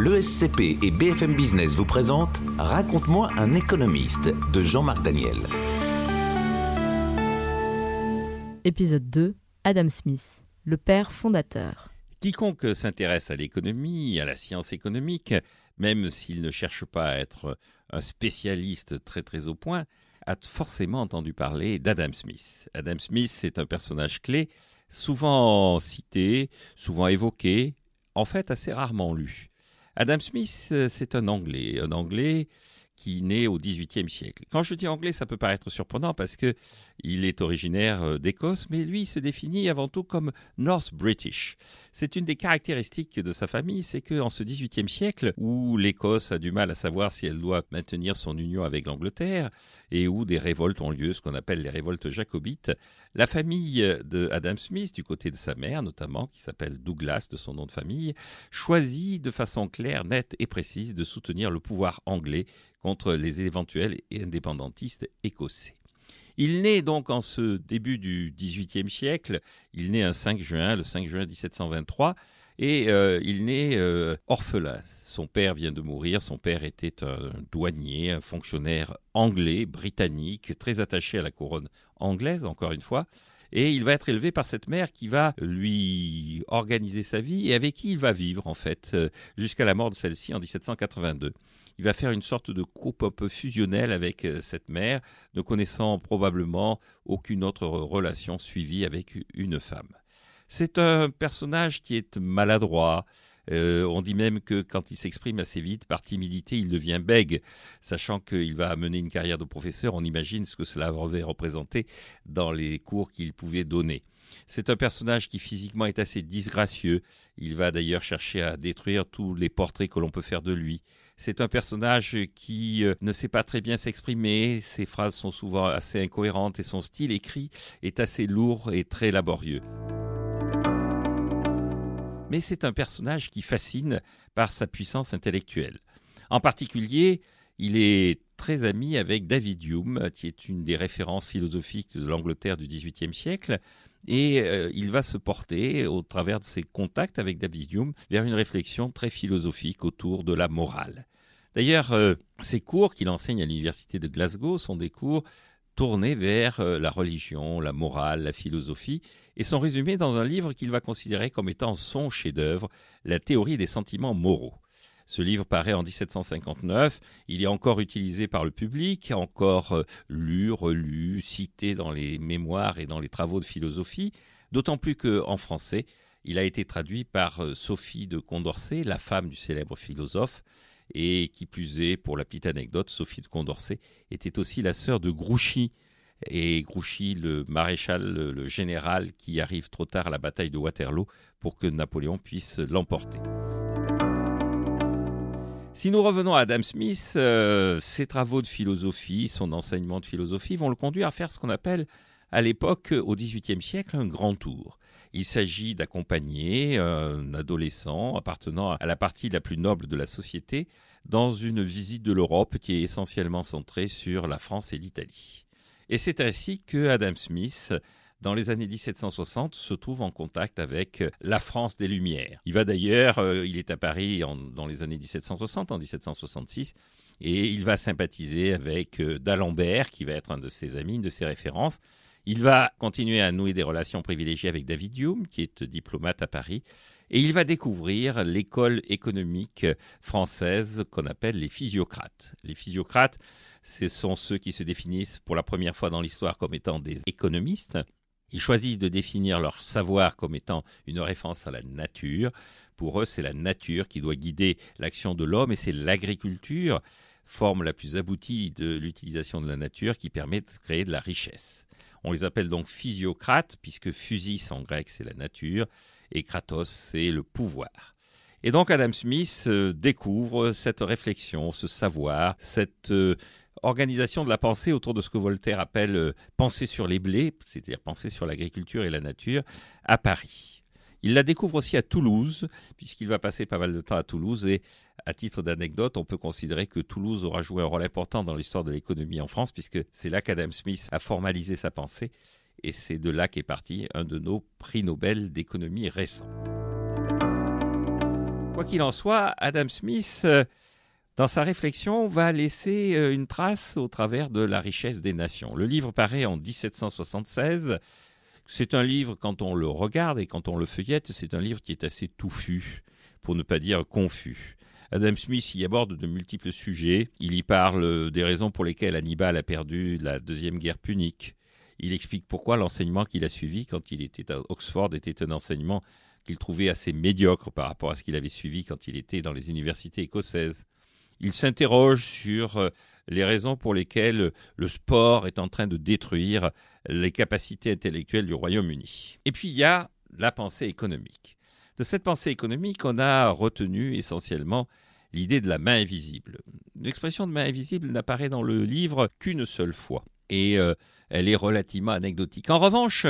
L'ESCP et BFM Business vous présentent Raconte-moi un économiste de Jean-Marc Daniel. Épisode 2 Adam Smith, le père fondateur. Quiconque s'intéresse à l'économie, à la science économique, même s'il ne cherche pas à être un spécialiste très très au point, a forcément entendu parler d'Adam Smith. Adam Smith, c'est un personnage clé, souvent cité, souvent évoqué, en fait assez rarement lu. Adam Smith, euh, c'est un Anglais, un Anglais qui naît au XVIIIe siècle. Quand je dis anglais, ça peut paraître surprenant parce que il est originaire euh, d'Écosse, mais lui il se définit avant tout comme North British. C'est une des caractéristiques de sa famille, c'est qu'en ce XVIIIe siècle, où l'Écosse a du mal à savoir si elle doit maintenir son union avec l'Angleterre et où des révoltes ont lieu, ce qu'on appelle les révoltes jacobites, la famille de Adam Smith, du côté de sa mère notamment, qui s'appelle Douglas de son nom de famille, choisit de façon claire, nette et précise de soutenir le pouvoir anglais contre les éventuels indépendantistes écossais. Il naît donc en ce début du XVIIIe siècle, il naît un 5 juin, le 5 juin 1723, et euh, il naît euh, orphelin. Son père vient de mourir, son père était un douanier, un fonctionnaire anglais, britannique, très attaché à la couronne anglaise, encore une fois, et il va être élevé par cette mère qui va lui organiser sa vie et avec qui il va vivre en fait euh, jusqu'à la mort de celle-ci en 1782 il va faire une sorte de couple un peu fusionnelle avec euh, cette mère, ne connaissant probablement aucune autre relation suivie avec une femme. C'est un personnage qui est maladroit. Euh, on dit même que quand il s'exprime assez vite, par timidité, il devient bègue. Sachant qu'il va mener une carrière de professeur, on imagine ce que cela avait représenté dans les cours qu'il pouvait donner. C'est un personnage qui physiquement est assez disgracieux. Il va d'ailleurs chercher à détruire tous les portraits que l'on peut faire de lui. C'est un personnage qui euh, ne sait pas très bien s'exprimer, ses phrases sont souvent assez incohérentes et son style écrit est assez lourd et très laborieux. Mais c'est un personnage qui fascine par sa puissance intellectuelle. En particulier, il est très ami avec David Hume, qui est une des références philosophiques de l'Angleterre du XVIIIe siècle, et euh, il va se porter, au travers de ses contacts avec David Hume, vers une réflexion très philosophique autour de la morale. D'ailleurs, euh, ces cours qu'il enseigne à l'université de Glasgow sont des cours tournés vers euh, la religion, la morale, la philosophie, et sont résumés dans un livre qu'il va considérer comme étant son chef-d'œuvre, La théorie des sentiments moraux. Ce livre paraît en 1759, il est encore utilisé par le public, encore euh, lu, relu, cité dans les mémoires et dans les travaux de philosophie, d'autant plus qu'en français, il a été traduit par euh, Sophie de Condorcet, la femme du célèbre philosophe, et qui plus est, pour la petite anecdote, Sophie de Condorcet était aussi la sœur de Grouchy, et Grouchy, le maréchal, le général qui arrive trop tard à la bataille de Waterloo pour que Napoléon puisse l'emporter. Si nous revenons à Adam Smith, euh, ses travaux de philosophie, son enseignement de philosophie vont le conduire à faire ce qu'on appelle à l'époque, au XVIIIe siècle, un grand tour. Il s'agit d'accompagner un adolescent appartenant à la partie la plus noble de la société dans une visite de l'Europe qui est essentiellement centrée sur la France et l'Italie. Et c'est ainsi que Adam Smith dans les années 1760, se trouve en contact avec la France des Lumières. Il va d'ailleurs, euh, il est à Paris dans les années 1760, en 1766, et il va sympathiser avec euh, d'Alembert, qui va être un de ses amis, une de ses références. Il va continuer à nouer des relations privilégiées avec David Hume, qui est diplomate à Paris, et il va découvrir l'école économique française qu'on appelle les physiocrates. Les physiocrates, ce sont ceux qui se définissent pour la première fois dans l'histoire comme étant des économistes. Ils choisissent de définir leur savoir comme étant une référence à la nature. Pour eux, c'est la nature qui doit guider l'action de l'homme et c'est l'agriculture, forme la plus aboutie de l'utilisation de la nature qui permet de créer de la richesse. On les appelle donc physiocrates, puisque physis en grec c'est la nature et kratos c'est le pouvoir. Et donc Adam Smith euh, découvre cette réflexion, ce savoir, cette euh, organisation de la pensée autour de ce que Voltaire appelle euh, penser sur les blés, c'est-à-dire penser sur l'agriculture et la nature, à Paris. Il la découvre aussi à Toulouse, puisqu'il va passer pas mal de temps à Toulouse, et à titre d'anecdote, on peut considérer que Toulouse aura joué un rôle important dans l'histoire de l'économie en France, puisque c'est là qu'Adam Smith a formalisé sa pensée, et c'est de là qu'est parti un de nos prix Nobel d'économie récents. Quoi qu'il en soit, Adam Smith, euh, dans sa réflexion, va laisser euh, une trace au travers de la richesse des nations. Le livre paraît en 1776. C'est un livre, quand on le regarde et quand on le feuillette, c'est un livre qui est assez touffu, pour ne pas dire confus. Adam Smith y aborde de multiples sujets. Il y parle des raisons pour lesquelles Hannibal a perdu la deuxième guerre punique. Il explique pourquoi l'enseignement qu'il a suivi quand il était à Oxford était un enseignement qu'il trouvait assez médiocre par rapport à ce qu'il avait suivi quand il était dans les universités écossaises. Il s'interroge sur euh, les raisons pour lesquelles le sport est en train de détruire les capacités intellectuelles du Royaume-Uni. Et puis il y a la pensée économique. De cette pensée économique, on a retenu essentiellement l'idée de la main invisible. L'expression de main invisible n'apparaît dans le livre qu'une seule fois, et euh, elle est relativement anecdotique. En revanche,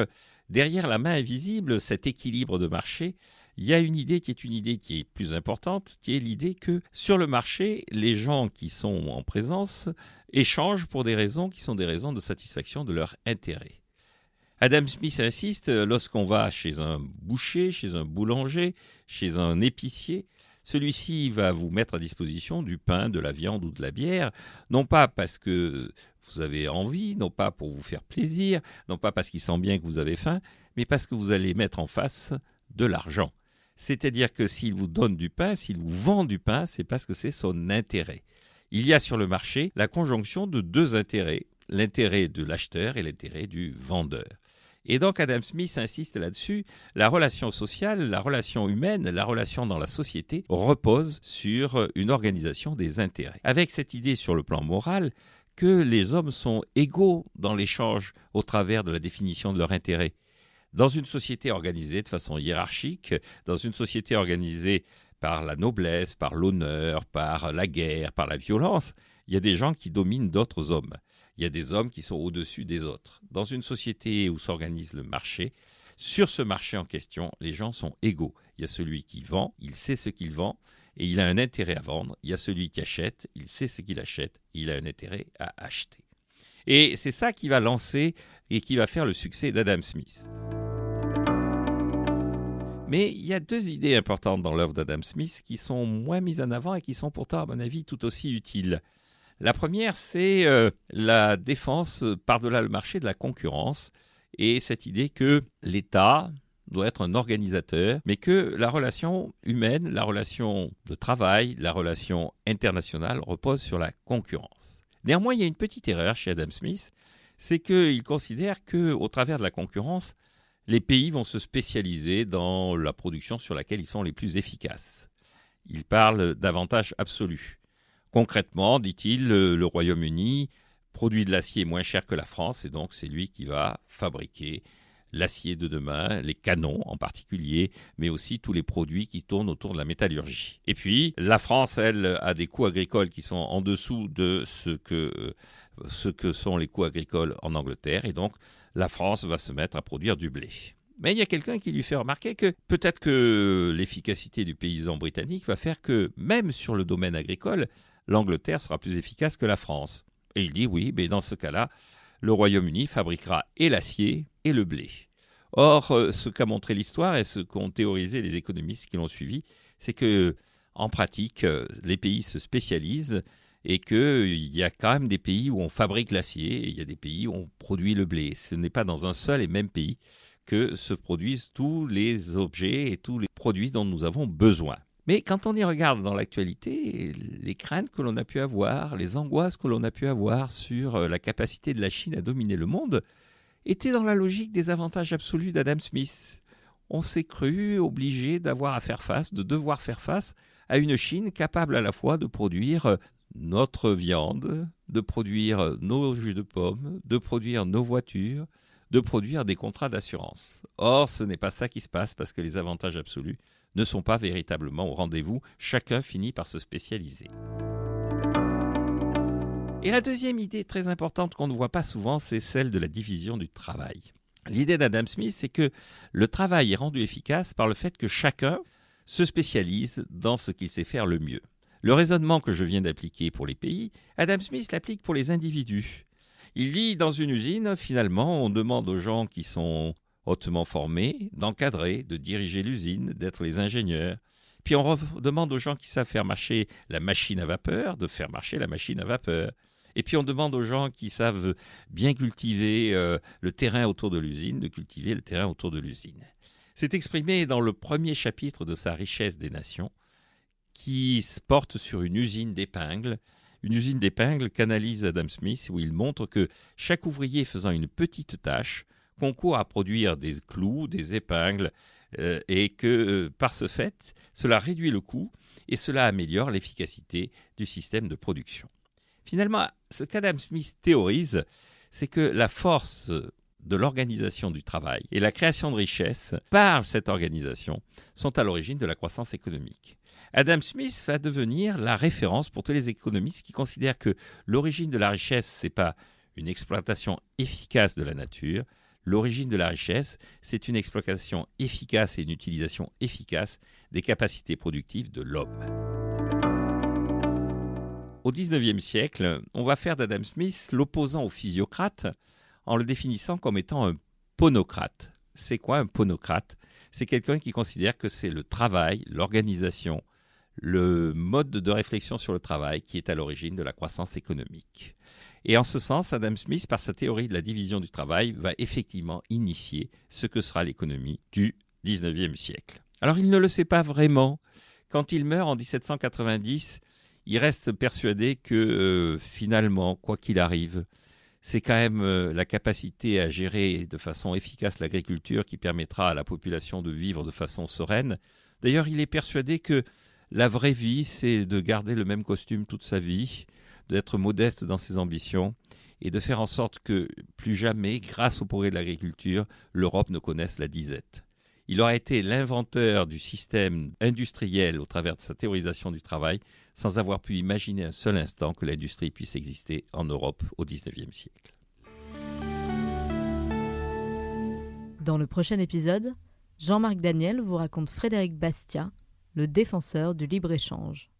derrière la main invisible, cet équilibre de marché, il y a une idée qui est une idée qui est plus importante, qui est l'idée que sur le marché, les gens qui sont en présence échangent pour des raisons qui sont des raisons de satisfaction de leur intérêt. Adam Smith insiste, lorsqu'on va chez un boucher, chez un boulanger, chez un épicier, celui-ci va vous mettre à disposition du pain, de la viande ou de la bière, non pas parce que vous avez envie, non pas pour vous faire plaisir, non pas parce qu'il sent bien que vous avez faim, mais parce que vous allez mettre en face de l'argent. C'est-à-dire que s'il vous donne du pain, s'il vous vend du pain, c'est parce que c'est son intérêt. Il y a sur le marché la conjonction de deux intérêts, l'intérêt de l'acheteur et l'intérêt du vendeur. Et donc Adam Smith insiste là-dessus, la relation sociale, la relation humaine, la relation dans la société repose sur une organisation des intérêts. Avec cette idée sur le plan moral que les hommes sont égaux dans l'échange au travers de la définition de leur intérêt. Dans une société organisée de façon hiérarchique, dans une société organisée par la noblesse, par l'honneur, par la guerre, par la violence, il y a des gens qui dominent d'autres hommes il y a des hommes qui sont au-dessus des autres. Dans une société où s'organise le marché, sur ce marché en question, les gens sont égaux. Il y a celui qui vend, il sait ce qu'il vend, et il a un intérêt à vendre. Il y a celui qui achète, il sait ce qu'il achète, il a un intérêt à acheter. Et c'est ça qui va lancer et qui va faire le succès d'Adam Smith. Mais il y a deux idées importantes dans l'œuvre d'Adam Smith qui sont moins mises en avant et qui sont pourtant, à mon avis, tout aussi utiles. La première, c'est euh, la défense par-delà le marché de la concurrence et cette idée que l'État doit être un organisateur, mais que la relation humaine, la relation de travail, la relation internationale repose sur la concurrence. Néanmoins, il y a une petite erreur chez Adam Smith, c'est qu'il considère que, au travers de la concurrence, les pays vont se spécialiser dans la production sur laquelle ils sont les plus efficaces. Il parle d'avantages absolus. Concrètement, dit-il, le, Royaume-Uni produit de l'acier moins cher que la France et donc c'est lui qui va fabriquer l'acier de demain, les canons en particulier, mais aussi tous les produits qui tournent autour de la métallurgie. Et puis, la France, elle, a des coûts agricoles qui sont en dessous de ce que, ce que sont les coûts agricoles en Angleterre, et donc la France va se mettre à produire du blé. Mais il y a quelqu'un qui lui fait remarquer que peut-être que l'efficacité du paysan britannique va faire que, même sur le domaine agricole, l'Angleterre sera plus efficace que la France. Et il dit oui, mais dans ce cas-là, le Royaume-Uni fabriquera et l'acier et le blé. Or, euh, ce qu'a montré l'histoire et ce qu'ont théorisé les économistes qui l'ont suivi, c'est que, en pratique, euh, les pays se spécialisent et qu'il y a quand même des pays où on fabrique l'acier et il y a des pays où on produit le blé. Ce n'est pas dans un seul et même pays que se produisent tous les objets et tous les produits dont nous avons besoin. Mais quand on y regarde dans l'actualité, les craintes que l'on a pu avoir, les angoisses que l'on a pu avoir sur euh, la capacité de la Chine à dominer le monde, étaient dans la logique des avantages absolus d'Adam Smith. On s'est cru obligé d'avoir à faire face, de devoir faire face à une Chine capable à la fois de produire euh, notre viande, de produire euh, nos jus de pommes, de produire nos voitures, de produire des contrats d'assurance. Or, ce n'est pas ça qui se passe parce que les avantages absolus ne sont pas véritablement au rendez-vous, chacun finit par se spécialiser. Et la deuxième idée très importante qu'on ne voit pas souvent, c'est celle de la division du travail. L'idée d'Adam Smith, c'est que le travail est rendu efficace par le fait que chacun se spécialise dans ce qu'il sait faire le mieux. Le raisonnement que je viens d'appliquer pour les pays, Adam Smith l'applique pour les individus. Il dit dans une usine, finalement, on demande aux gens qui sont hautement formés, d'encadrer, de diriger l'usine, d'être les ingénieurs. Puis on demande aux gens qui savent faire marcher la machine à vapeur de faire marcher la machine à vapeur. Et puis on demande aux gens qui savent bien cultiver euh, le terrain autour de l'usine de cultiver le terrain autour de l'usine. C'est exprimé dans le premier chapitre de sa richesse des nations, qui porte sur une usine d'épingles, une usine d'épingles qu'analyse Adam Smith, où il montre que chaque ouvrier faisant une petite tâche concourt à produire des clous, des épingles, euh, et que euh, par ce fait, cela réduit le coût et cela améliore l'efficacité du système de production. Finalement, ce qu'Adam Smith théorise, c'est que la force de l'organisation du travail et la création de richesses par cette organisation sont à l'origine de la croissance économique. Adam Smith va devenir la référence pour tous les économistes qui considèrent que l'origine de la richesse, n'est pas une exploitation efficace de la nature, l'origine de la richesse, c'est une exploitation efficace et une utilisation efficace des capacités productives de l'homme au XIXe siècle, on va faire d'Adam Smith l'opposant au physiocrate en le définissant comme étant un ponocrate. C'est quoi un ponocrate? C'est quelqu'un qui considère que c'est le travail, l'organisation, le mode de réflexion sur le travail qui est à l'origine de la croissance économique. Et en ce sens, Adam Smith, par sa théorie de la division du travail, va effectivement initier ce que sera l'économie du XIXe siècle. Alors il ne le sait pas vraiment. Quand il meurt en 1790, il reste persuadé que euh, finalement, quoi qu'il arrive, c'est quand même euh, la capacité à gérer de façon efficace l'agriculture qui permettra à la population de vivre de façon sereine. D'ailleurs, il est persuadé que la vraie vie, c'est de garder le même costume toute sa vie, d'être modeste dans ses ambitions et de faire en sorte que plus jamais, grâce au progrès de l'agriculture, l'Europe ne connaisse la disette. Il aura été l'inventeur du système industriel au travers de sa théorisation du travail, sans avoir pu imaginer un seul instant que l'industrie puisse exister en Europe au XIXe siècle. Dans le prochain épisode, Jean-Marc Daniel vous raconte Frédéric Bastia, le défenseur du libre-échange.